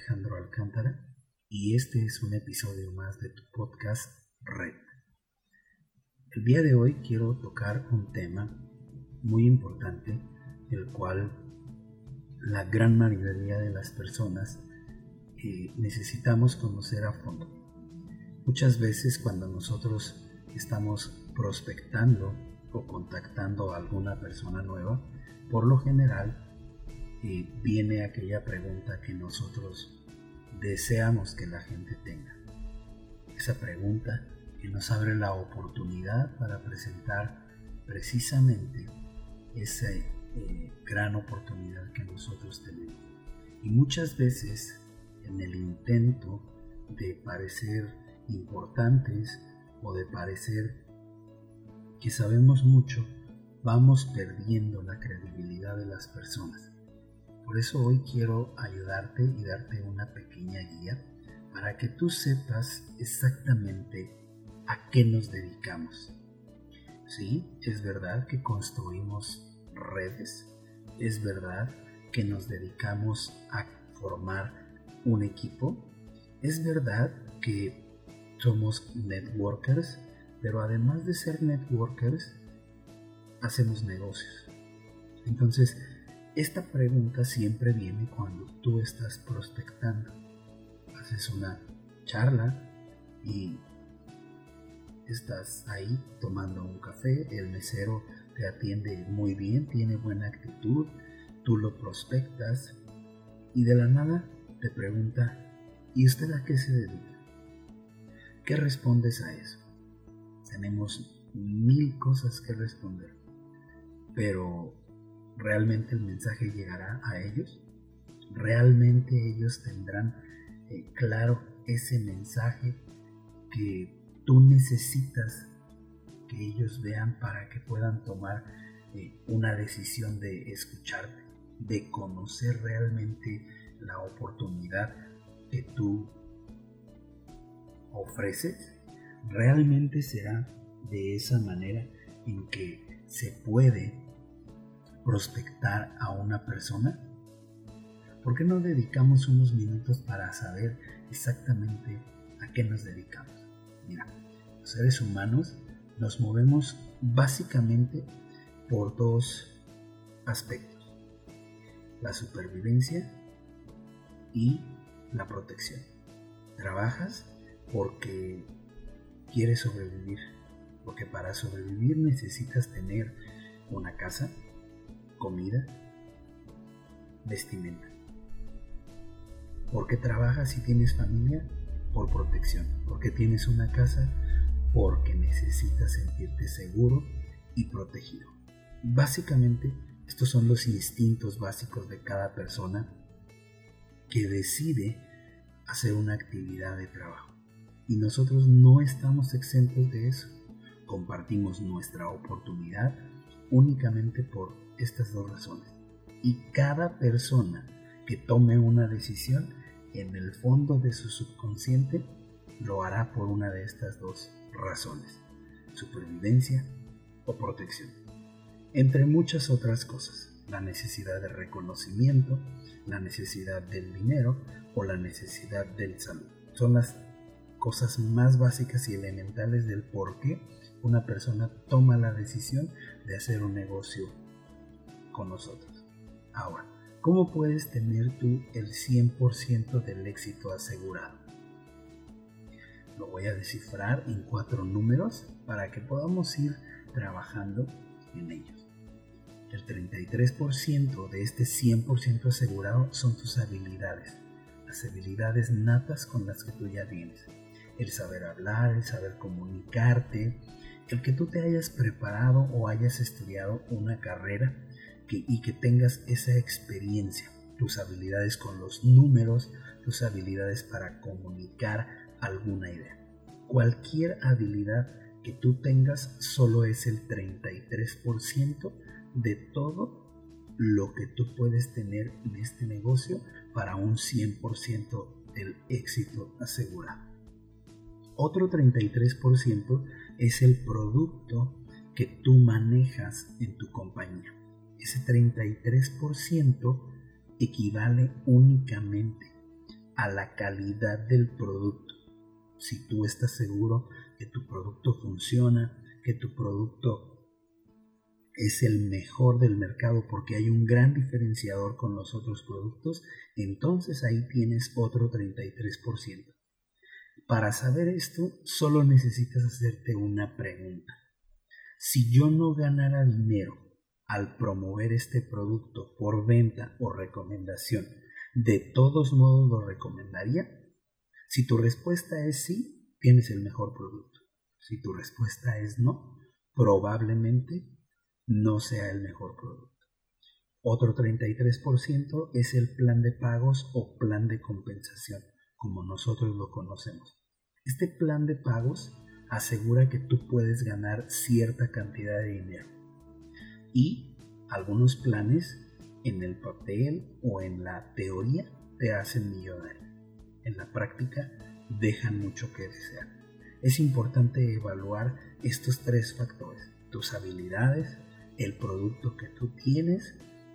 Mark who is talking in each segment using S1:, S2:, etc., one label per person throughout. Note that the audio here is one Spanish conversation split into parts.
S1: Alejandro Alcántara y este es un episodio más de tu podcast Red. El día de hoy quiero tocar un tema muy importante, el cual la gran mayoría de las personas eh, necesitamos conocer a fondo. Muchas veces cuando nosotros estamos prospectando o contactando a alguna persona nueva, por lo general viene aquella pregunta que nosotros deseamos que la gente tenga. Esa pregunta que nos abre la oportunidad para presentar precisamente esa eh, gran oportunidad que nosotros tenemos. Y muchas veces en el intento de parecer importantes o de parecer que sabemos mucho, vamos perdiendo la credibilidad de las personas. Por eso hoy quiero ayudarte y darte una pequeña guía para que tú sepas exactamente a qué nos dedicamos. Sí, es verdad que construimos redes, es verdad que nos dedicamos a formar un equipo, es verdad que somos networkers, pero además de ser networkers, hacemos negocios. Entonces, esta pregunta siempre viene cuando tú estás prospectando. Haces una charla y estás ahí tomando un café, el mesero te atiende muy bien, tiene buena actitud, tú lo prospectas y de la nada te pregunta, ¿y usted a qué se dedica? ¿Qué respondes a eso? Tenemos mil cosas que responder, pero ¿Realmente el mensaje llegará a ellos? ¿Realmente ellos tendrán eh, claro ese mensaje que tú necesitas que ellos vean para que puedan tomar eh, una decisión de escucharte, de conocer realmente la oportunidad que tú ofreces? ¿Realmente será de esa manera en que se puede prospectar a una persona? ¿Por qué no dedicamos unos minutos para saber exactamente a qué nos dedicamos? Mira, los seres humanos nos movemos básicamente por dos aspectos, la supervivencia y la protección. Trabajas porque quieres sobrevivir, porque para sobrevivir necesitas tener una casa, comida, vestimenta. ¿Por qué trabajas si tienes familia? Por protección. ¿Por tienes una casa? Porque necesitas sentirte seguro y protegido. Básicamente, estos son los instintos básicos de cada persona que decide hacer una actividad de trabajo. Y nosotros no estamos exentos de eso. Compartimos nuestra oportunidad únicamente por estas dos razones. Y cada persona que tome una decisión en el fondo de su subconsciente lo hará por una de estas dos razones, supervivencia o protección. Entre muchas otras cosas, la necesidad de reconocimiento, la necesidad del dinero o la necesidad del salud. Son las cosas más básicas y elementales del por qué una persona toma la decisión de hacer un negocio con nosotros. Ahora, ¿cómo puedes tener tú el 100% del éxito asegurado? Lo voy a descifrar en cuatro números para que podamos ir trabajando en ellos. El 33% de este 100% asegurado son tus habilidades, las habilidades natas con las que tú ya tienes. El saber hablar, el saber comunicarte, el que tú te hayas preparado o hayas estudiado una carrera y que tengas esa experiencia, tus habilidades con los números, tus habilidades para comunicar alguna idea. Cualquier habilidad que tú tengas solo es el 33% de todo lo que tú puedes tener en este negocio para un 100% del éxito asegurado. Otro 33% es el producto que tú manejas en tu compañía ese 33% equivale únicamente a la calidad del producto. Si tú estás seguro que tu producto funciona, que tu producto es el mejor del mercado porque hay un gran diferenciador con los otros productos, entonces ahí tienes otro 33%. Para saber esto, solo necesitas hacerte una pregunta. Si yo no ganara dinero al promover este producto por venta o recomendación, ¿de todos modos lo recomendaría? Si tu respuesta es sí, tienes el mejor producto. Si tu respuesta es no, probablemente no sea el mejor producto. Otro 33% es el plan de pagos o plan de compensación, como nosotros lo conocemos. Este plan de pagos asegura que tú puedes ganar cierta cantidad de dinero. Y algunos planes en el papel o en la teoría te hacen millonario. En la práctica dejan mucho que desear. Es importante evaluar estos tres factores, tus habilidades, el producto que tú tienes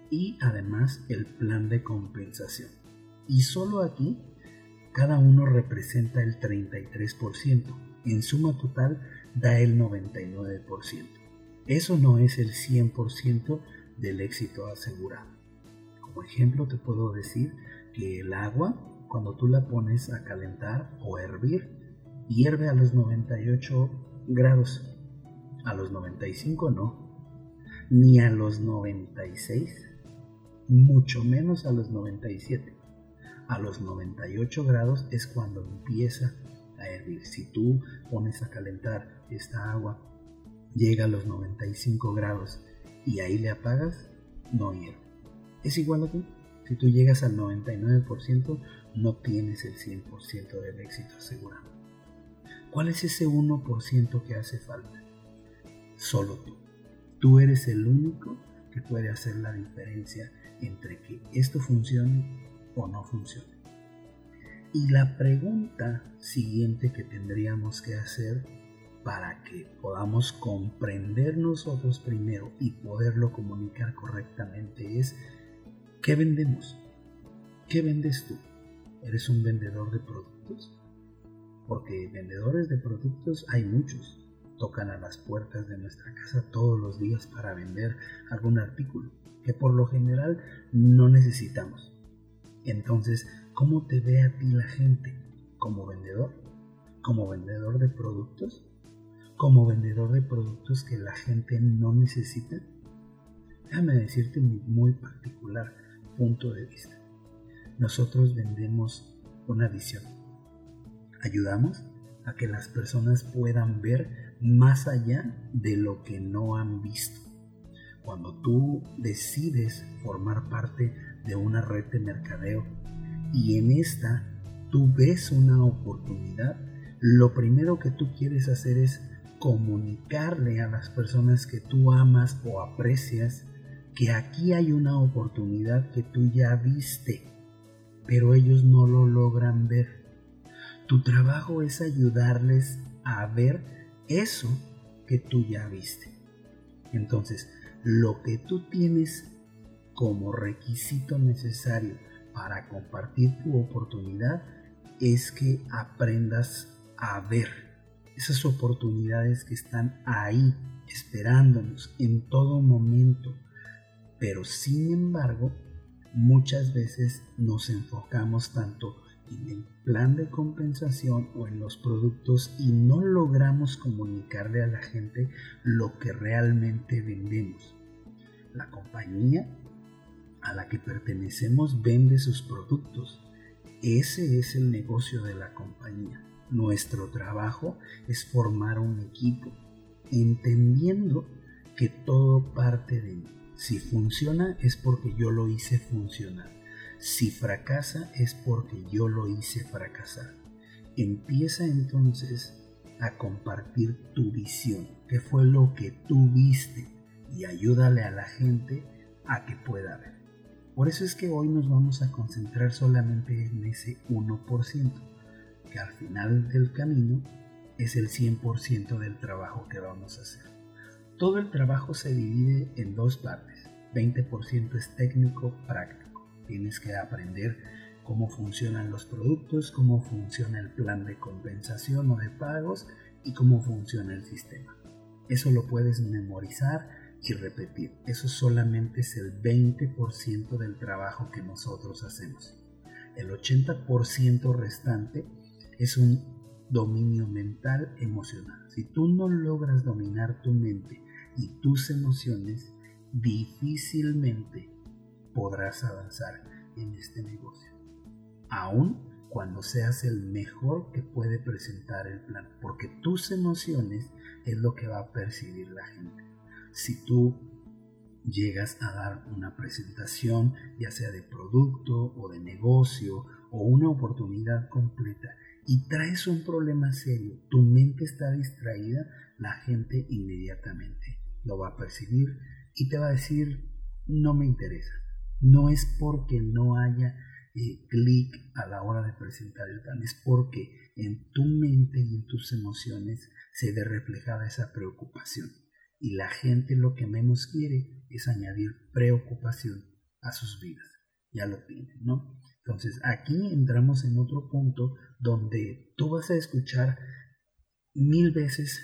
S1: y además el plan de compensación. Y solo aquí cada uno representa el 33%. En suma total da el 99%. Eso no es el 100% del éxito asegurado. Como ejemplo te puedo decir que el agua, cuando tú la pones a calentar o hervir, hierve a los 98 grados. A los 95 no. Ni a los 96. Mucho menos a los 97 a los 98 grados es cuando empieza a hervir. Si tú pones a calentar esta agua, llega a los 95 grados y ahí le apagas, no hierve. Es igual a ti. Si tú llegas al 99%, no tienes el 100% del éxito asegurado. ¿Cuál es ese 1% que hace falta? Solo tú. Tú eres el único que puede hacer la diferencia entre que esto funcione o no funcione. Y la pregunta siguiente que tendríamos que hacer para que podamos comprender nosotros primero y poderlo comunicar correctamente es, ¿qué vendemos? ¿Qué vendes tú? ¿Eres un vendedor de productos? Porque vendedores de productos hay muchos. Tocan a las puertas de nuestra casa todos los días para vender algún artículo que por lo general no necesitamos. Entonces, ¿cómo te ve a ti la gente? ¿Como vendedor? ¿Como vendedor de productos? ¿Como vendedor de productos que la gente no necesita? Déjame decirte mi muy particular punto de vista. Nosotros vendemos una visión. Ayudamos a que las personas puedan ver más allá de lo que no han visto. Cuando tú decides formar parte de una red de mercadeo y en esta tú ves una oportunidad, lo primero que tú quieres hacer es comunicarle a las personas que tú amas o aprecias que aquí hay una oportunidad que tú ya viste, pero ellos no lo logran ver. Tu trabajo es ayudarles a ver eso que tú ya viste. Entonces, lo que tú tienes como requisito necesario para compartir tu oportunidad es que aprendas a ver esas oportunidades que están ahí esperándonos en todo momento. Pero sin embargo, muchas veces nos enfocamos tanto en el plan de compensación o en los productos y no logramos comunicarle a la gente lo que realmente vendemos. La compañía a la que pertenecemos vende sus productos. Ese es el negocio de la compañía. Nuestro trabajo es formar un equipo, entendiendo que todo parte de mí. Si funciona es porque yo lo hice funcionar. Si fracasa es porque yo lo hice fracasar. Empieza entonces a compartir tu visión, qué fue lo que tú viste, y ayúdale a la gente a que pueda ver. Por eso es que hoy nos vamos a concentrar solamente en ese 1%, que al final del camino es el 100% del trabajo que vamos a hacer. Todo el trabajo se divide en dos partes. 20% es técnico práctico Tienes que aprender cómo funcionan los productos, cómo funciona el plan de compensación o de pagos y cómo funciona el sistema. Eso lo puedes memorizar y repetir. Eso solamente es el 20% del trabajo que nosotros hacemos. El 80% restante es un dominio mental emocional. Si tú no logras dominar tu mente y tus emociones, difícilmente podrás avanzar en este negocio. Aún cuando seas el mejor que puede presentar el plan, porque tus emociones es lo que va a percibir la gente. Si tú llegas a dar una presentación, ya sea de producto o de negocio o una oportunidad completa, y traes un problema serio, tu mente está distraída, la gente inmediatamente lo va a percibir y te va a decir, no me interesa. No es porque no haya eh, clic a la hora de presentar el plan, es porque en tu mente y en tus emociones se ve reflejada esa preocupación. Y la gente lo que menos quiere es añadir preocupación a sus vidas. Ya lo tienen, ¿no? Entonces aquí entramos en otro punto donde tú vas a escuchar mil veces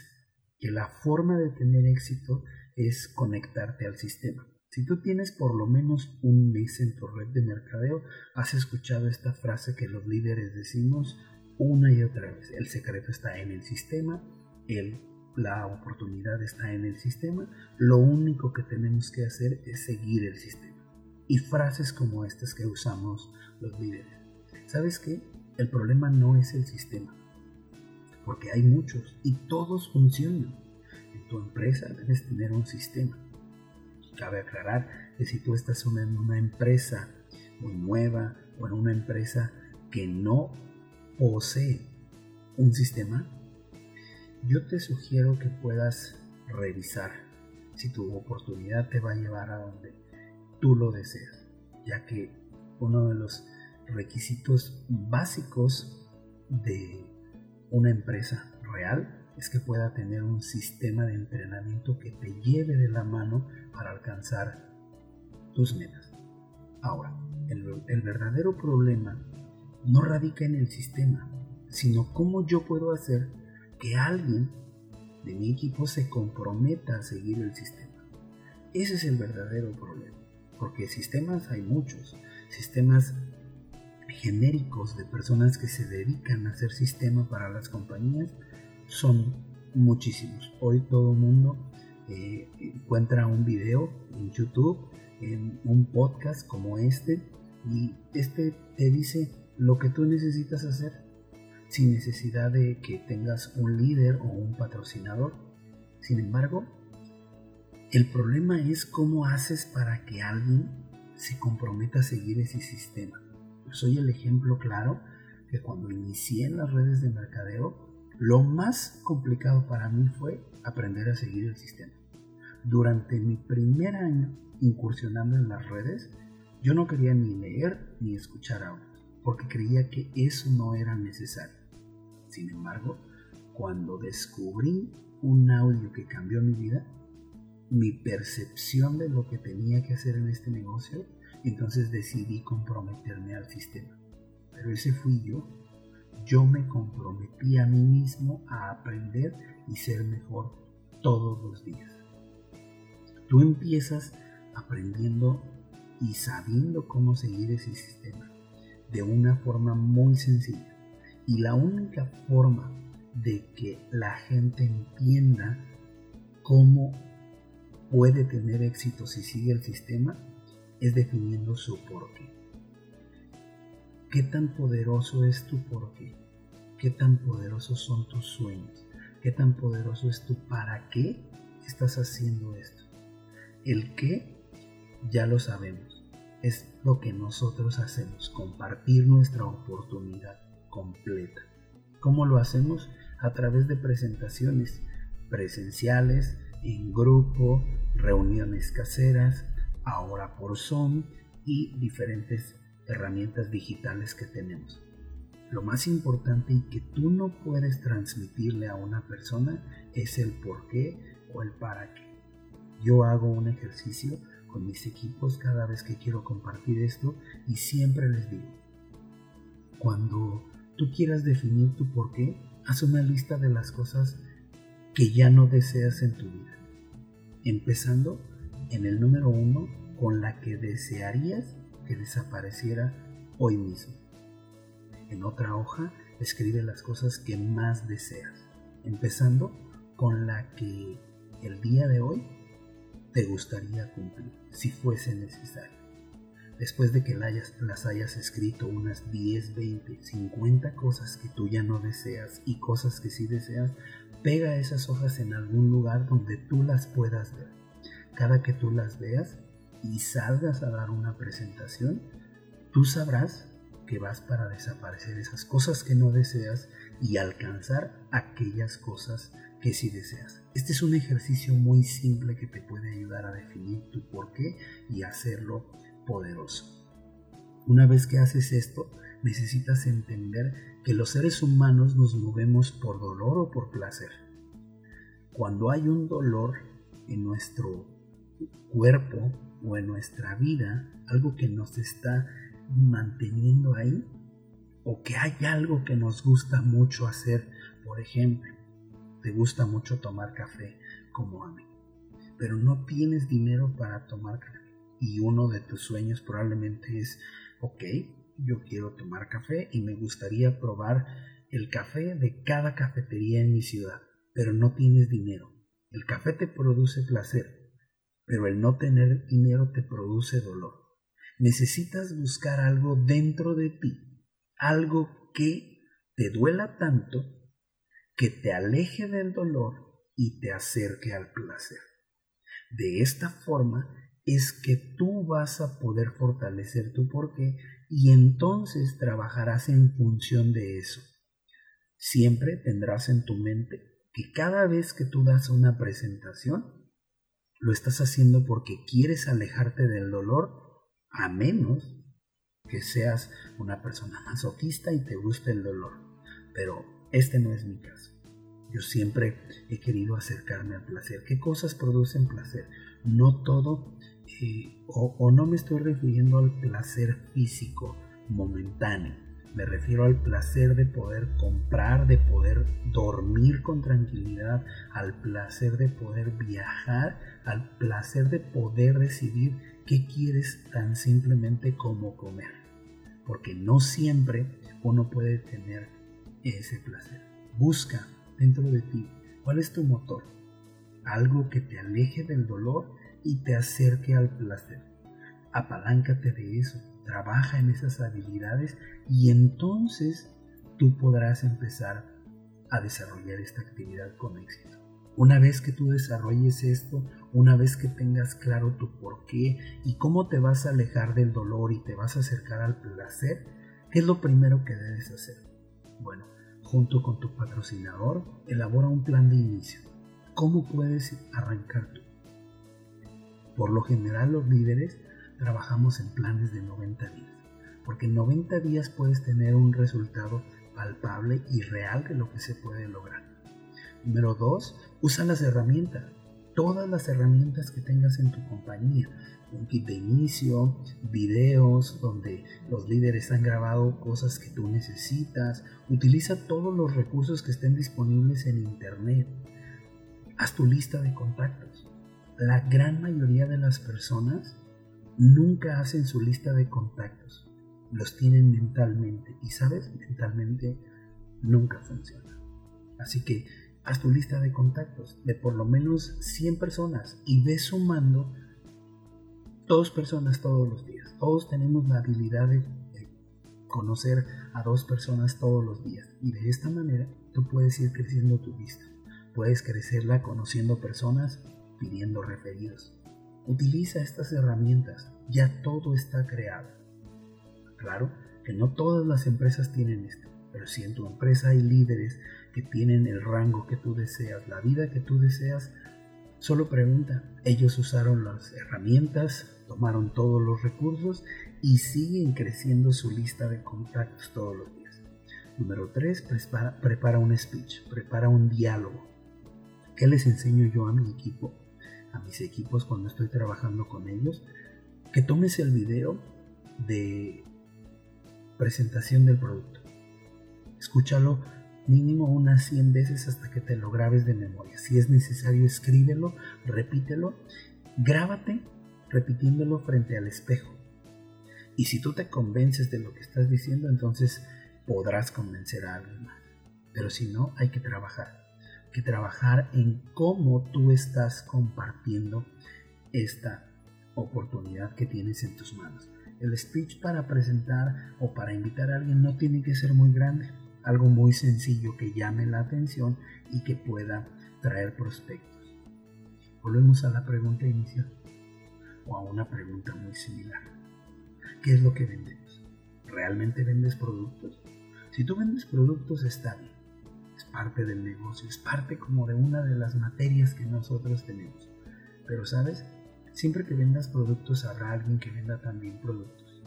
S1: que la forma de tener éxito es conectarte al sistema. Si tú tienes por lo menos un mes en tu red de mercadeo, has escuchado esta frase que los líderes decimos una y otra vez. El secreto está en el sistema, el, la oportunidad está en el sistema, lo único que tenemos que hacer es seguir el sistema. Y frases como estas que usamos los líderes. ¿Sabes qué? El problema no es el sistema, porque hay muchos y todos funcionan. En tu empresa debes tener un sistema Cabe aclarar que si tú estás en una empresa muy nueva o en una empresa que no posee un sistema, yo te sugiero que puedas revisar si tu oportunidad te va a llevar a donde tú lo deseas, ya que uno de los requisitos básicos de una empresa real es que pueda tener un sistema de entrenamiento que te lleve de la mano para alcanzar tus metas. Ahora, el, verdadero problema no radica en el sistema, sino cómo yo puedo hacer que alguien de mi equipo se comprometa a seguir el sistema. Ese es el verdadero problema, porque sistemas hay muchos, sistemas genéricos de personas que se dedican a hacer sistema para las compañías son muchísimos. Hoy todo el mundo eh, encuentra un video en YouTube, en un podcast como este, y este te dice lo que tú necesitas hacer sin necesidad de que tengas un líder o un patrocinador. Sin embargo, el problema es cómo haces para que alguien se comprometa a seguir ese sistema. Soy el ejemplo claro que cuando inicié en las redes de mercadeo, lo más complicado para mí fue aprender a seguir el sistema. Durante mi primer año incursionando en las redes, yo no quería ni leer ni escuchar audios, porque creía que eso no era necesario. Sin embargo, cuando descubrí un audio que cambió mi vida, mi percepción de lo que tenía que hacer en este negocio, entonces decidí comprometerme al sistema. Pero ese fui yo yo me comprometí a mí mismo a aprender y ser mejor todos los días. Tú empiezas aprendiendo y sabiendo cómo seguir ese sistema de una forma muy sencilla. Y la única forma de que la gente entienda cómo puede tener éxito si sigue el sistema es definiendo su porqué. ¿Qué tan poderoso es tu porqué? ¿Qué tan poderosos son tus sueños? ¿Qué tan poderoso es tu para qué estás haciendo esto? El qué ya lo sabemos. Es lo que nosotros hacemos, compartir nuestra oportunidad completa. ¿Cómo lo hacemos? A través de presentaciones presenciales, en grupo, reuniones caseras, ahora por Zoom y diferentes herramientas digitales que tenemos. Lo más importante y que tú no puedes transmitirle a una persona es el por qué o el para qué. Yo hago un ejercicio con mis equipos cada vez que quiero compartir esto y siempre les digo, cuando tú quieras definir tu por qué, haz una lista de las cosas que ya no deseas en tu vida. Empezando en el número uno con la que desearías que desapareciera hoy mismo. En otra hoja escribe las cosas que más deseas, empezando con la que el día de hoy te gustaría cumplir, si fuese necesario. Después de que las hayas escrito unas 10, 20, 50 cosas que tú ya no deseas y cosas que sí deseas, pega esas hojas en algún lugar donde tú las puedas ver. Cada que tú las veas y salgas a dar una presentación, tú sabrás que vas para desaparecer esas cosas que no deseas y alcanzar aquellas cosas que sí deseas. Este es un ejercicio muy simple que te puede ayudar a definir tu porqué y hacerlo poderoso. Una vez que haces esto, necesitas entender que los seres humanos nos movemos por dolor o por placer. Cuando hay un dolor en nuestro cuerpo o en nuestra vida, algo que nos está manteniendo ahí, o que hay algo que nos gusta mucho hacer, por ejemplo, te gusta mucho tomar café como a mí, pero no tienes dinero para tomar café y uno de tus sueños probablemente es, ok, yo quiero tomar café y me gustaría probar el café de cada cafetería en mi ciudad, pero no tienes dinero. El café te produce placer, pero el no tener dinero te produce dolor. Necesitas buscar algo dentro de ti, algo que te duela tanto que te aleje del dolor y te acerque al placer. De esta forma es que tú vas a poder fortalecer tu porqué y entonces trabajarás en función de eso. Siempre tendrás en tu mente que cada vez que tú das una presentación, lo estás haciendo porque quieres alejarte del dolor, a menos que seas una persona masoquista y te guste el dolor. Pero este no es mi caso. Yo siempre he querido acercarme al placer. ¿Qué cosas producen placer? No todo o, no me estoy refiriendo al placer físico momentáneo, me refiero al placer de poder comprar, de poder dormir con tranquilidad, al placer de poder viajar, al placer de poder decidir qué quieres tan simplemente como comer. Porque no siempre uno puede tener ese placer. Busca dentro de ti cuál es tu motor. Algo que te aleje del dolor y te acerque al placer. Apaláncate de eso, trabaja en esas habilidades y entonces tú podrás empezar a desarrollar esta actividad con éxito. Una vez que tú desarrolles esto, una vez que tengas claro tu por qué y cómo te vas a alejar del dolor y te vas a acercar al placer, ¿qué es lo primero que debes hacer? Bueno, junto con tu patrocinador, elabora un plan de inicio. ¿Cómo puedes arrancar tú? Por lo general los líderes trabajamos en planes de 90 días, porque en 90 días puedes tener un resultado palpable y real de lo que se puede lograr. Número 2. Usa las herramientas. Todas las herramientas que tengas en tu compañía. Un kit de inicio, videos donde los líderes han grabado cosas que tú necesitas. Utiliza todos los recursos que estén disponibles en Internet. Haz tu lista de contactos la gran mayoría de las personas nunca hacen su lista de contactos. Los tienen mentalmente. Y sabes, mentalmente nunca funciona. Así que haz tu lista de contactos de por lo menos 100 personas y ve sumando dos personas todos los días. Todos tenemos la habilidad de conocer a dos personas todos los días. Y de esta manera tú puedes ir creciendo tu lista. Puedes crecerla conociendo personas pidiendo referidos. Utiliza estas herramientas, ya todo está creado. Claro que no todas las empresas tienen esto, pero si en tu empresa hay líderes que tienen el rango que tú deseas, la vida que tú deseas, solo pregunta, ellos usaron las herramientas, tomaron todos los recursos y siguen creciendo su lista de contactos todos los días. Número 3, prepara, prepara un speech, prepara un diálogo. ¿Qué les enseño yo a mi equipo? A mis equipos cuando estoy trabajando con ellos, que tomes el video de presentación del producto. Escúchalo mínimo unas 100 veces hasta que te lo grabes de memoria. Si es necesario, escríbelo, repítelo, grábate repitiéndolo frente al espejo. Y si tú te convences de lo que estás diciendo, entonces podrás convencer a alguien más. Pero si no, hay que trabajar. Que trabajar en cómo tú estás compartiendo esta oportunidad que tienes en tus manos. El speech para presentar o para invitar a alguien no tiene que ser muy grande. Algo muy sencillo que llame la atención y que pueda traer prospectos. Volvemos a la pregunta inicial o a una pregunta muy similar. ¿Qué es lo que vendemos? ¿Realmente vendes productos? Si tú vendes productos está bien, parte del negocio, es parte como de una de las materias que nosotros tenemos. Pero sabes, siempre que vendas productos habrá alguien que venda también productos.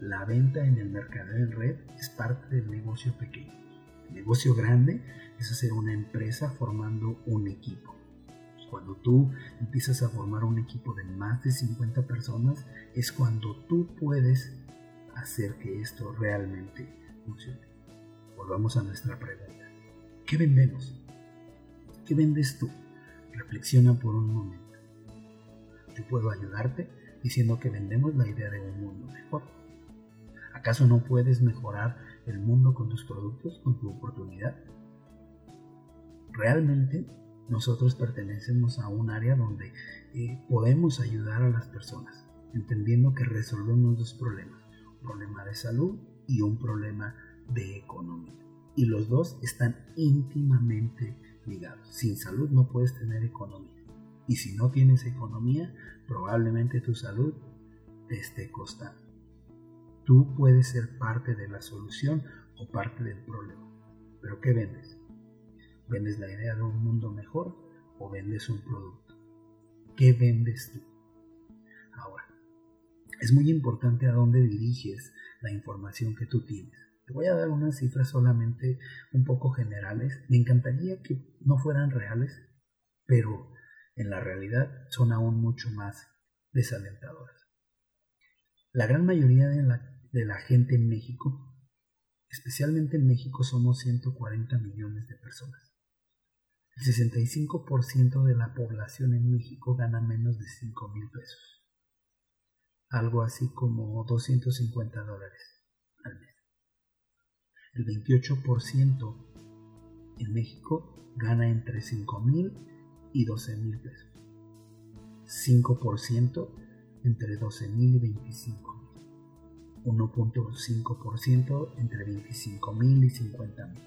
S1: La venta en el mercado en red es parte del negocio pequeño. El negocio grande es hacer una empresa formando un equipo. Cuando tú empiezas a formar un equipo de más de 50 personas es cuando tú puedes hacer que esto realmente funcione. Volvamos a nuestra pregunta. ¿Qué vendemos? ¿Qué vendes tú? Reflexiona por un momento. Yo puedo ayudarte diciendo que vendemos la idea de un mundo mejor. ¿Acaso no puedes mejorar el mundo con tus productos, con tu oportunidad? Realmente nosotros pertenecemos a un área donde eh, podemos ayudar a las personas, entendiendo que resolvemos dos problemas, un problema de salud y un problema de economía. Y los dos están íntimamente ligados. Sin salud no puedes tener economía. Y si no tienes economía, probablemente tu salud te esté costando. Tú puedes ser parte de la solución o parte del problema. Pero ¿qué vendes? ¿Vendes la idea de un mundo mejor o vendes un producto? ¿Qué vendes tú? Ahora, es muy importante a dónde diriges la información que tú tienes. Te voy a dar unas cifras solamente un poco generales. Me encantaría que no fueran reales, pero en la realidad son aún mucho más desalentadoras. La gran mayoría de la, gente en México, especialmente en México, somos 140 millones de personas. El 65% de la población en México gana menos de 5 mil pesos. Algo así como 250 dólares al mes el 28% en México gana entre 5 mil y 12 mil pesos. 5% entre 12 mil y 25 mil. 1.5% entre 25 mil y 50 mil.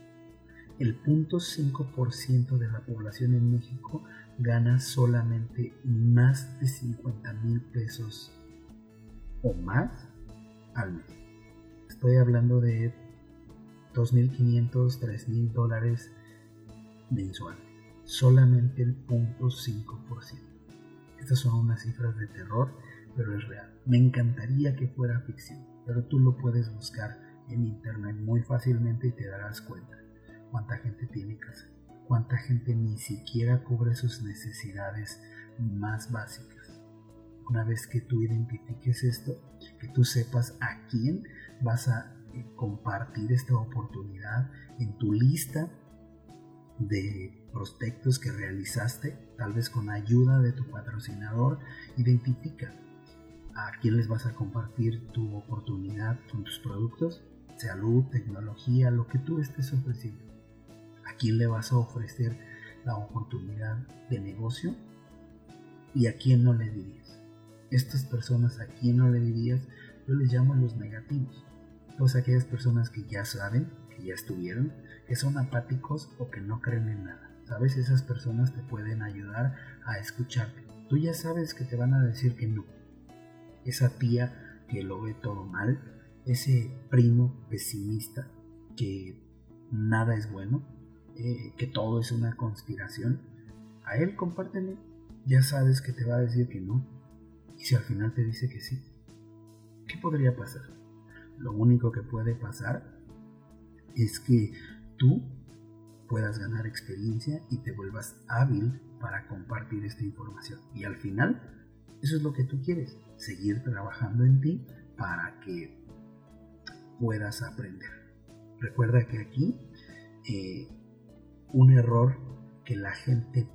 S1: El 0.5% de la población en México gana solamente más de 50 mil pesos o más al mes. Estoy hablando de 2.500, 3.000 dólares mensuales. Solamente el 0.5%. Estas son unas cifras de terror, pero es real. Me encantaría que fuera ficción, pero tú lo puedes buscar en internet muy fácilmente y te darás cuenta cuánta gente tiene casa, cuánta gente ni siquiera cubre sus necesidades más básicas. Una vez que tú identifiques esto, que tú sepas a quién vas a compartir esta oportunidad en tu lista de prospectos que realizaste, tal vez con ayuda de tu patrocinador, identifica a quién les vas a compartir tu oportunidad con tus productos, salud, tecnología, lo que tú estés ofreciendo. A quién le vas a ofrecer la oportunidad de negocio y a quién no le dirías. Estas personas a quién no le dirías, yo les llamo los negativos todas aquellas personas que ya saben, que ya estuvieron, que son apáticos o que no creen en nada. ¿Sabes? Esas personas te pueden ayudar a escucharte. Tú ya sabes que te van a decir que no. Esa tía que lo ve todo mal, ese primo pesimista que nada es bueno, eh, que todo es una conspiración, a él compártele. Ya sabes que te va a decir que no. Y si al final te dice que sí, ¿qué podría pasar? Lo único que puede pasar es que tú puedas ganar experiencia y te vuelvas hábil para compartir esta información. Y al final, eso es lo que tú quieres, seguir trabajando en ti para que puedas aprender. Recuerda que aquí eh, un error que la gente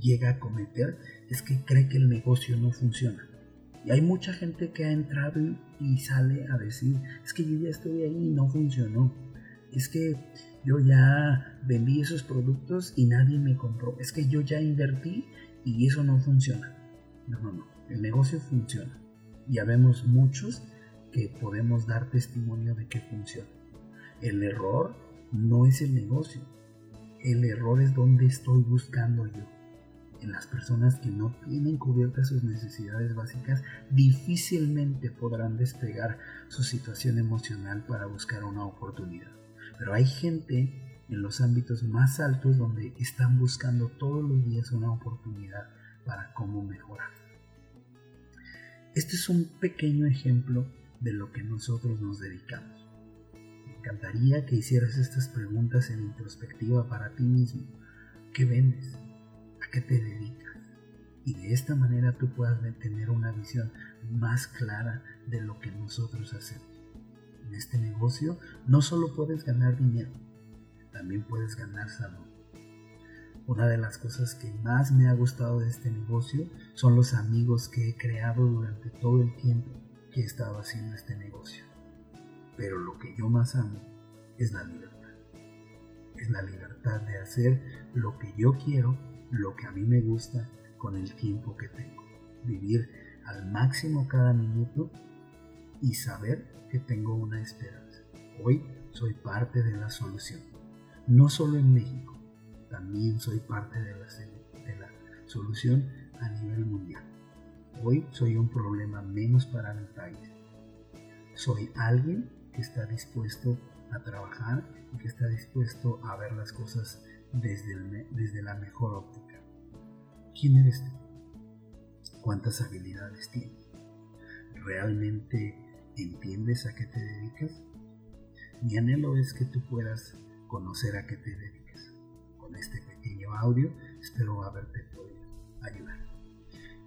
S1: llega a cometer es que cree que el negocio no funciona. Y hay mucha gente que ha entrado y, sale a decir, es que yo ya estoy ahí y no funcionó. Es que yo ya vendí esos productos y nadie me compró. Es que yo ya invertí y eso no funciona. No, no, no. El negocio funciona. Ya vemos muchos que podemos dar testimonio de que funciona. El error no es el negocio. El error es donde estoy buscando yo en las personas que no tienen cubiertas sus necesidades básicas difícilmente podrán despegar su situación emocional para buscar una oportunidad. Pero hay gente en los ámbitos más altos donde están buscando todos los días una oportunidad para cómo mejorar. Este es un pequeño ejemplo de lo que nosotros nos dedicamos. Me encantaría que hicieras estas preguntas en introspectiva para ti mismo. ¿Qué vendes? Qué te dedicas. Y de esta manera tú puedas tener una visión más clara de lo que nosotros hacemos. En este negocio no solo puedes ganar dinero, también puedes ganar salud. Una de las cosas que más me ha gustado de este negocio son los amigos que he creado durante todo el tiempo que he estado haciendo este negocio. Pero lo que yo más amo es la libertad. Es la libertad de hacer lo que yo quiero lo que a mí me gusta con el tiempo que tengo. Vivir al máximo cada minuto y saber que tengo una esperanza. Hoy soy parte de la solución. No solo en México, también soy parte de la, solución a nivel mundial. Hoy soy un problema menos para mi país. Soy alguien que está dispuesto a trabajar y que está dispuesto a ver las cosas desde, desde la mejor óptica. ¿Quién eres tú? ¿Cuántas habilidades tienes? ¿Realmente entiendes a qué te dedicas? Mi anhelo es que tú puedas conocer a qué te dedicas. Con este pequeño audio espero haberte podido ayudar.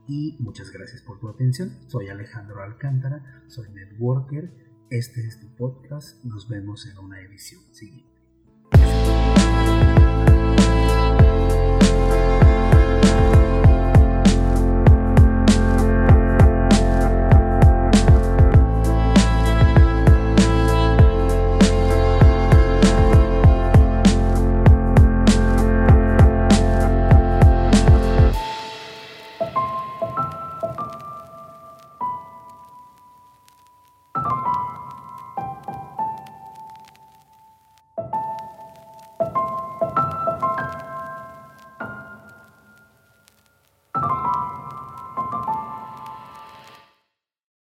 S1: Y muchas gracias por tu atención. Soy Alejandro Alcántara, soy networker. Este es tu podcast. Nos vemos en una edición siguiente.